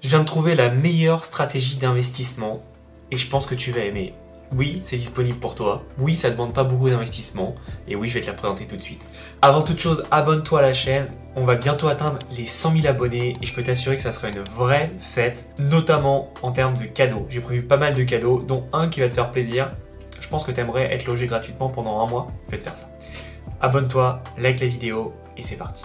Je viens de trouver la meilleure stratégie d'investissement et je pense que tu vas aimer. Oui, c'est disponible pour toi. Oui, ça demande pas beaucoup d'investissement. Et oui, je vais te la présenter tout de suite. Avant toute chose, abonne-toi à la chaîne. On va bientôt atteindre les 100 000 abonnés et je peux t'assurer que ça sera une vraie fête, notamment en termes de cadeaux. J'ai prévu pas mal de cadeaux, dont un qui va te faire plaisir. Je pense que tu aimerais être logé gratuitement pendant un mois. Je vais te faire ça. Abonne-toi, like la vidéo et c'est parti.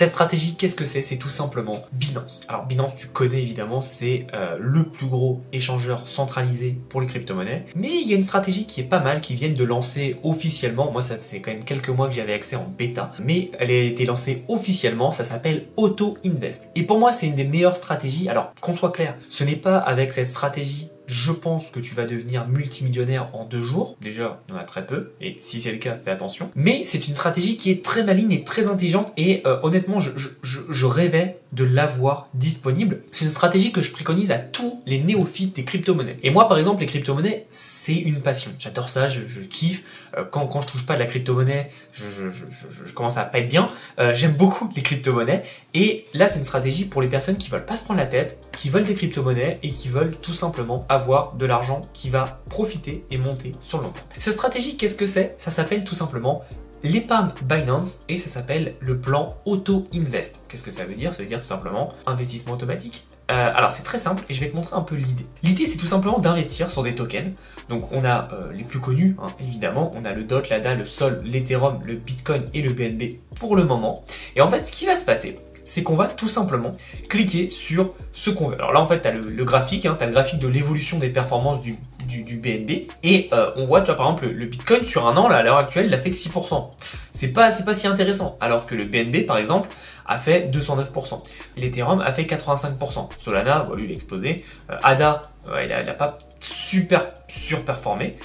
Cette stratégie, qu'est-ce que c'est? C'est tout simplement Binance. Alors Binance, tu connais évidemment, c'est euh, le plus gros échangeur centralisé pour les crypto-monnaies. Mais il y a une stratégie qui est pas mal, qui vient de lancer officiellement. Moi, ça fait quand même quelques mois que j'y avais accès en bêta, mais elle a été lancée officiellement. Ça s'appelle Auto Invest. Et pour moi, c'est une des meilleures stratégies. Alors qu'on soit clair, ce n'est pas avec cette stratégie je pense que tu vas devenir multimillionnaire en deux jours. Déjà, il y en a très peu, et si c'est le cas, fais attention. Mais c'est une stratégie qui est très maligne et très intelligente, et euh, honnêtement, je, je, je, rêvais de l'avoir disponible. C'est une stratégie que je préconise à tous les néophytes des crypto-monnaies. Et moi, par exemple, les crypto-monnaies, c'est une passion. J'adore ça, je, kiffe. Euh, quand, quand je touche pas de la crypto-monnaie, je, je, commence à pas être bien. Euh, j'aime beaucoup les crypto-monnaies. Et là, c'est une stratégie pour les personnes qui veulent pas se prendre la tête, qui veulent des crypto-monnaies et qui veulent tout simplement avoir de l'argent qui va profiter et monter sur le long terme. Cette stratégie, qu'est-ce que c'est? Ça s'appelle tout simplement l'épargne Binance et ça s'appelle le plan Auto Invest. Qu'est-ce que ça veut dire? Ça veut dire tout simplement investissement automatique. Euh, alors c'est très simple et je vais te montrer un peu l'idée. L'idée c'est tout simplement d'investir sur des tokens. Donc on a euh, les plus connus hein, évidemment, on a le DOT, l'ADA, le SOL, l'Ethereum, le Bitcoin et le BNB pour le moment. Et en fait ce qui va se passer, c'est qu'on va tout simplement cliquer sur ce qu'on veut. Alors là, en fait, tu as le, graphique, hein, tu as le graphique de l'évolution des performances du, du, BNB. Et euh, on voit, par exemple, le, Bitcoin sur un an, là, à l'heure actuelle, il a fait que 6%. C'est pas, c'est pas si intéressant. Alors que le BNB, par exemple, a fait 209%. L'Ethereum a fait 85%. Solana, bon, lui, il a explosé. Euh, ADA, il, a, pas super surperformé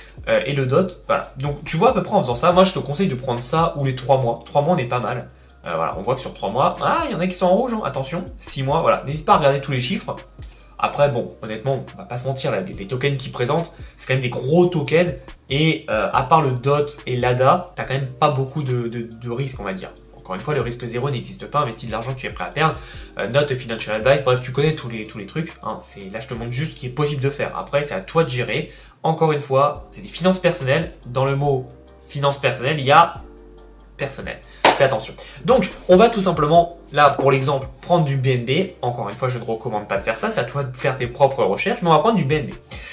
et le DOT voilà donc tu vois à peu près en faisant ça moi je te conseille de prendre ça ou les 3 mois 3 mois on est pas mal euh, voilà, on voit que sur 3 mois, ah, il y en a qui sont en rouge, hein. attention, 6 mois, voilà. N'hésite pas à regarder tous les chiffres. Après, bon, honnêtement, on va pas se mentir, les, tokens qui présentent, c'est quand même des gros tokens, et euh, à part le DOT et l'ADA, t'as quand même pas beaucoup de, risques, on va dire. Encore une fois, le risque zéro n'existe pas, investis de l'argent tu es prêt à perdre. Euh, note financial advice, bref, tu connais tous les, trucs. Hein, Là, je te montre juste ce qui est possible de faire. Après, c'est à toi de gérer. Encore une fois, c'est des finances personnelles. Dans le mot finances personnelles, il y a personnel. Fais attention. Donc, on va tout simplement, là, pour l'exemple, prendre du BNB. Encore une fois, je ne recommande pas de faire ça. C'est à toi de faire tes propres recherches. Mais on va prendre du BNB.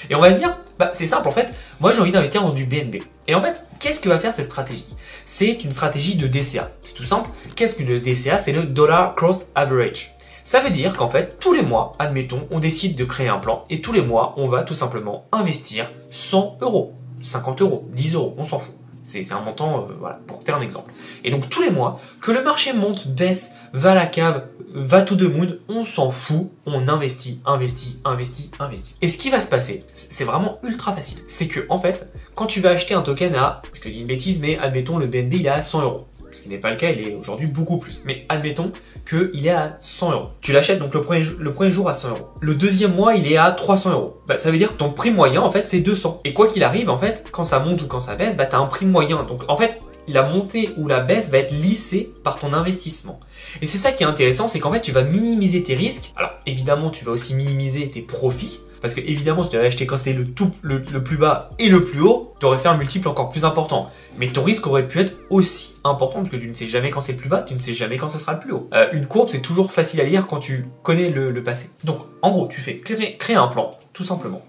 Et on va se dire, bah, c'est simple, en fait. Moi, j'ai envie d'investir dans du BNB. Et en fait, qu'est-ce que va faire cette stratégie? C'est une stratégie de DCA. C'est tout simple. Qu'est-ce que le DCA C'est le Dollar Cost Average. Ça veut dire qu'en fait, tous les mois, admettons, on décide de créer un plan et tous les mois, on va tout simplement investir 100 euros, 50 euros, 10 euros, on s'en fout. C'est un montant, euh, voilà, pour faire un exemple. Et donc tous les mois, que le marché monte, baisse, va à la cave, va tout de moon, on s'en fout, on investit, investit, investit, investit. Et ce qui va se passer, c'est vraiment ultra facile. C'est que, en fait, quand tu vas acheter un token à, je te dis une bêtise, mais admettons le BNB il est à 100 euros ce qui n'est pas le cas, il est aujourd'hui beaucoup plus. Mais admettons qu'il est à 100 euros. Tu l'achètes donc le premier, jour à 100 euros. Le deuxième mois, il est à 300 euros. Bah, ça veut dire que ton prix moyen, en fait, c'est 200. Et quoi qu'il arrive, en fait, quand ça monte ou quand ça baisse, bah, as un prix moyen. Donc, en fait, la montée ou la baisse va être lissée par ton investissement. Et c'est ça qui est intéressant, c'est qu'en fait, tu vas minimiser tes risques. Alors, évidemment, tu vas aussi minimiser tes profits. Parce que évidemment, si tu avais acheté quand c'était le plus bas et le plus haut, tu aurais fait un multiple encore plus important. Mais ton risque aurait pu être aussi important parce que tu ne sais jamais quand c'est le plus bas, tu ne sais jamais quand ce sera le plus haut. Euh, une courbe, c'est toujours facile à lire quand tu connais le, passé. Donc, en gros, tu fais créer, créer un plan, tout simplement.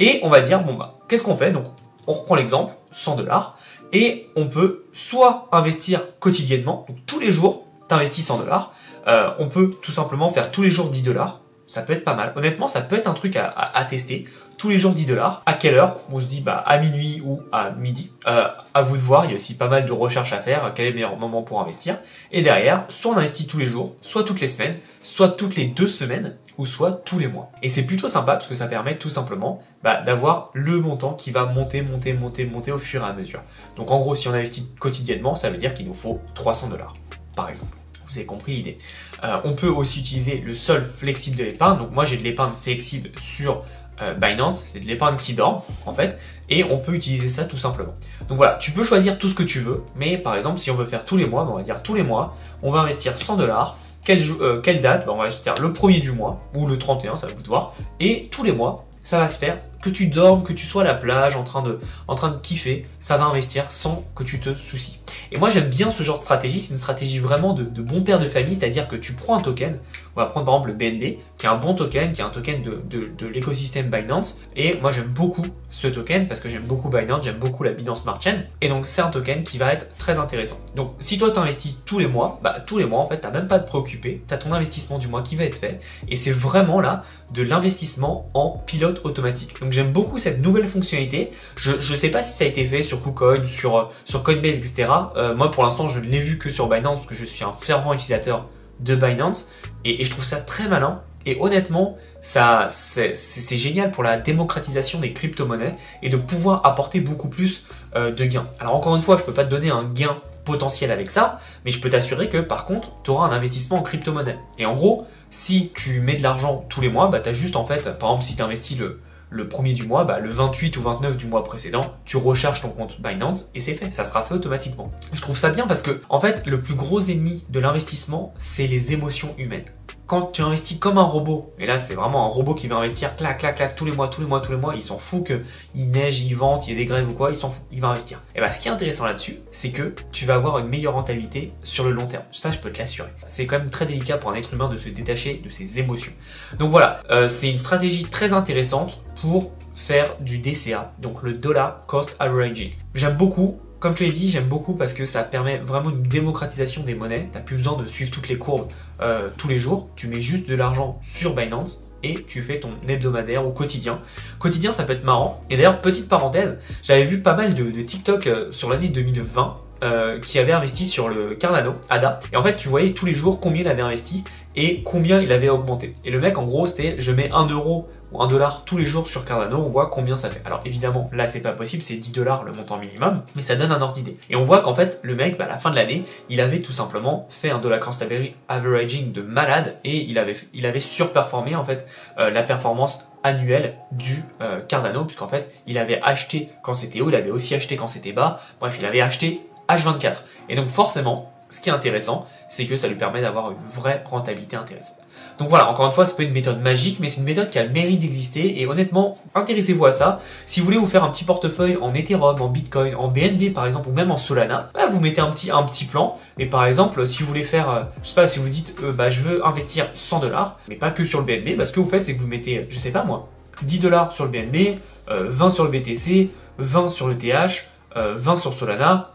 Et on va dire, bon bah, qu'est-ce qu'on fait? Donc, on reprend l'exemple, 100 dollars, et on peut soit investir quotidiennement, donc tous les jours, tu investis 100 dollars. Euh, on peut tout simplement faire tous les jours 10 dollars ça peut être pas mal. Honnêtement, ça peut être un truc à, tester. Tous les jours 10 dollars. À quelle heure On se dit bah à minuit ou à midi. Euh, à vous de voir. Il y a aussi pas mal de recherches à faire. Quel est le meilleur moment pour investir Et derrière, soit on investit tous les jours, soit toutes les semaines, soit toutes les deux semaines, ou soit tous les mois. Et c'est plutôt sympa parce que ça permet tout simplement bah, d'avoir le montant qui va monter, monter, monter, monter au fur et à mesure. Donc en gros, si on investit quotidiennement, ça veut dire qu'il nous faut 300 dollars, par exemple vous avez compris l'idée. Euh, on peut aussi utiliser le sol flexible de l'épargne. Donc moi j'ai de l'épargne flexible sur euh, Binance, c'est de l'épargne qui dort en fait, et on peut utiliser ça tout simplement. Donc voilà, tu peux choisir tout ce que tu veux, mais par exemple si on veut faire tous les mois, ben, on va dire tous les mois, on va investir 100 dollars, quelle, euh, date? Ben, On va investir le premier du mois, ou le 31, ça va vous de voir, et tous les mois, ça va se faire, que tu dormes, que tu sois à la plage en train de, en train de kiffer, ça va investir sans que tu te soucies. Et moi j'aime bien ce genre de stratégie, c'est une stratégie vraiment de, bon père de famille, c'est-à-dire que tu prends un token, on va prendre par exemple le BNB, qui est un bon token, qui est un token de, de, l'écosystème Binance, et moi j'aime beaucoup ce token parce que j'aime beaucoup Binance, j'aime beaucoup la Binance Smart Chain, et donc c'est un token qui va être très intéressant. Donc si toi tu investis tous les mois, bah tous les mois en fait t'as même pas te préoccuper, t'as ton investissement du mois qui va être fait, et c'est vraiment là de l'investissement en pilote automatique. Donc j'aime beaucoup cette nouvelle fonctionnalité, je, je sais pas si ça a été fait sur KuCoin, sur, sur Coinbase, etc. Euh, moi, pour l'instant, je ne l'ai vu que sur Binance parce que je suis un fervent utilisateur de Binance et, je trouve ça très malin. Et honnêtement, ça, c'est génial pour la démocratisation des crypto-monnaies et de pouvoir apporter beaucoup plus euh, de gains. Alors encore une fois, je peux pas te donner un gain potentiel avec ça, mais je peux t'assurer que par contre, tu auras un investissement en crypto-monnaie. Et en gros, si tu mets de l'argent tous les mois, bah, tu as juste en fait, par exemple, si tu investis le, le premier du mois, bah, le 28 ou 29 du mois précédent, tu recharges ton compte Binance et c'est fait, ça sera fait automatiquement. Je trouve ça bien parce que, en fait, le plus gros ennemi de l'investissement, c'est les émotions humaines quand tu investis comme un robot, et là c'est vraiment un robot qui va investir clac clac clac tous les mois, tous les mois, tous les mois, il s'en fout que il neige, il vente, il y a des grèves ou quoi, il s'en fout, il va investir. Et bah ce qui est intéressant là-dessus, c'est que tu vas avoir une meilleure rentabilité sur le long terme. Ça je peux te l'assurer. C'est quand même très délicat pour un être humain de se détacher de ses émotions. Donc voilà, euh, c'est une stratégie très intéressante pour faire du DCA, donc le dollar cost averaging. J'aime beaucoup comme je te l'ai dit, j'aime beaucoup parce que ça permet vraiment une démocratisation des monnaies. T'as plus besoin de suivre toutes les courbes euh, tous les jours. Tu mets juste de l'argent sur Binance et tu fais ton hebdomadaire ou quotidien. Quotidien, ça peut être marrant. Et d'ailleurs, petite parenthèse, j'avais vu pas mal de, TikTok euh, sur l'année 2020 euh, qui avait investi sur le Cardano, ADA. Et en fait, tu voyais tous les jours combien il avait investi et combien il avait augmenté. Et le mec, en gros, c'était je mets 1 euro ou 1 dollar tous les jours sur Cardano, on voit combien ça fait. Alors évidemment, là c'est pas possible, c'est 10 dollars le montant minimum, mais ça donne un ordre d'idée. Et on voit qu'en fait, le mec, bah, à la fin de l'année, il avait tout simplement fait un dollar cost averaging de malade et il avait, il avait surperformé en fait euh, la performance annuelle du euh, Cardano, puisqu'en fait, il avait acheté quand c'était haut, il avait aussi acheté quand c'était bas, bref, il avait acheté H24. Et donc forcément, ce qui est intéressant, c'est que ça lui permet d'avoir une vraie rentabilité intéressante. Donc voilà, encore une fois, c'est pas une méthode magique, mais c'est une méthode qui a le mérite d'exister. Et honnêtement, intéressez-vous à ça. Si vous voulez vous faire un petit portefeuille en Ethereum, en Bitcoin, en BNB par exemple, ou même en Solana, bah, vous mettez un petit, plan. Mais par exemple, si vous voulez faire, euh, je sais pas, si vous dites, euh, bah, je veux investir 100 dollars, mais pas que sur le BNB, bah, ce que vous faites, c'est que vous mettez, je sais pas moi, 10 dollars sur le BNB, 20 euh, sur le BTC, 20 sur le TH, 20 sur Solana,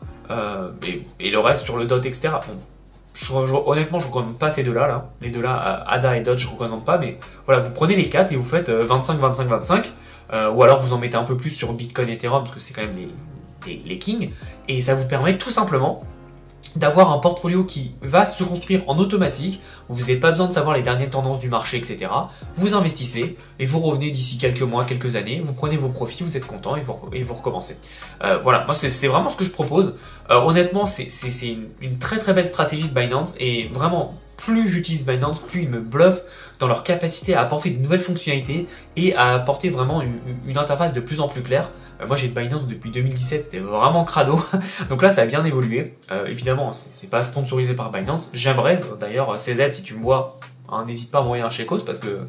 et, le reste sur le DOT, etc honnêtement, je ne recommande pas ces deux-là. Là. Les deux-là, ADA et Dodge, je ne recommande pas. Mais voilà, vous prenez les quatre et vous faites 25, 25, 25. ou alors vous en mettez un peu plus sur Bitcoin et Ethereum parce que c'est quand même les, les kings. Et ça vous permet tout simplement d'avoir un portfolio qui va se construire en automatique, vous n'avez pas besoin de savoir les dernières tendances du marché, etc. Vous investissez et vous revenez d'ici quelques mois, quelques années, vous prenez vos profits, vous êtes content et vous, et vous recommencez. Euh, voilà, moi c'est vraiment ce que je propose. Euh, honnêtement, c'est une, une très très belle stratégie de Binance et vraiment plus j'utilise Binance, plus ils me bluffent dans leur capacité à apporter de nouvelles fonctionnalités et à apporter vraiment une, interface de plus en plus claire. Euh, moi j'ai Binance depuis 2017, c'était vraiment crado. Donc là ça a bien évolué. Euh, évidemment, c'est pas sponsorisé par Binance. J'aimerais, d'ailleurs CZ si tu me vois, hein, n'hésite pas à m'envoyer un chèque parce que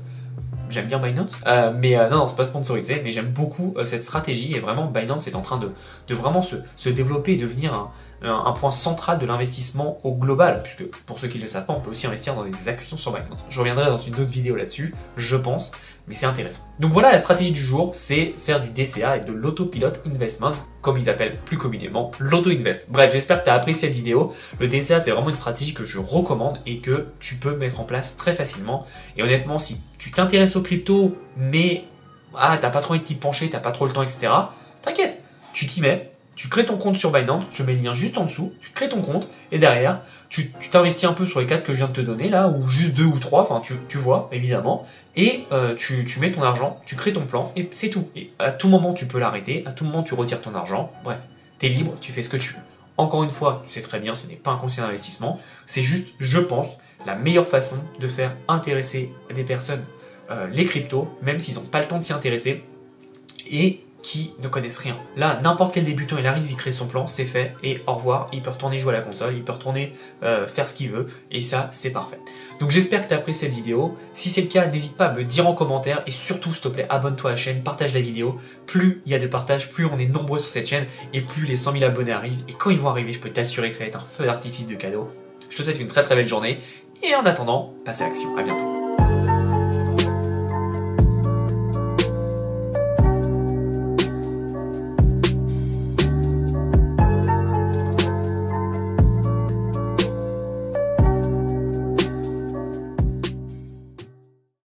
j'aime bien Binance. Euh, mais non, non c'est pas sponsorisé, mais j'aime beaucoup cette stratégie et vraiment Binance est en train de, vraiment se, se développer et devenir un, un point central de l'investissement au global, puisque pour ceux qui ne le savent pas, on peut aussi investir dans des actions sur Binance. Je reviendrai dans une autre vidéo là-dessus, je pense, mais c'est intéressant. Donc voilà la stratégie du jour, c'est faire du DCA et de l'autopilote investment, comme ils appellent plus communément l'auto-invest. Bref, j'espère que tu as cette vidéo. Le DCA, c'est vraiment une stratégie que je recommande et que tu peux mettre en place très facilement. Et honnêtement, si tu t'intéresses aux crypto, mais ah, t'as pas trop envie de t'y pencher, t'as pas trop le temps, etc., t'inquiète, tu t'y mets, tu crées ton compte sur Binance, je mets le lien juste en dessous, tu crées ton compte, et derrière, tu t'investis un peu sur les quatre que je viens de te donner là, ou juste deux ou trois, enfin tu, vois, évidemment, et euh, tu, mets ton argent, tu crées ton plan, et c'est tout. Et à tout moment, tu peux l'arrêter, à tout moment, tu retires ton argent, bref, tu es libre, tu fais ce que tu veux. Encore une fois, tu sais très bien, ce n'est pas un conseil d'investissement, c'est juste, je pense, la meilleure façon de faire intéresser des personnes euh, les cryptos, même s'ils n'ont pas le temps de s'y intéresser, qui ne connaissent rien. Là, n'importe quel débutant, il arrive, il crée son plan, c'est fait, et au revoir, il peut retourner jouer à la console, il peut retourner euh, faire ce qu'il veut, et ça, c'est parfait. Donc j'espère que tu as apprécié cette vidéo. Si c'est le cas, n'hésite pas à me dire en commentaire, et surtout, s'il te plaît, abonne-toi à la chaîne, partage la vidéo. Plus il y a de partage, plus on est nombreux sur cette chaîne, et plus les 100 000 abonnés arrivent, et quand ils vont arriver, je peux t'assurer que ça va être un feu d'artifice de cadeau. Je te souhaite une très très belle journée, et en attendant, passe à l'action. À bientôt.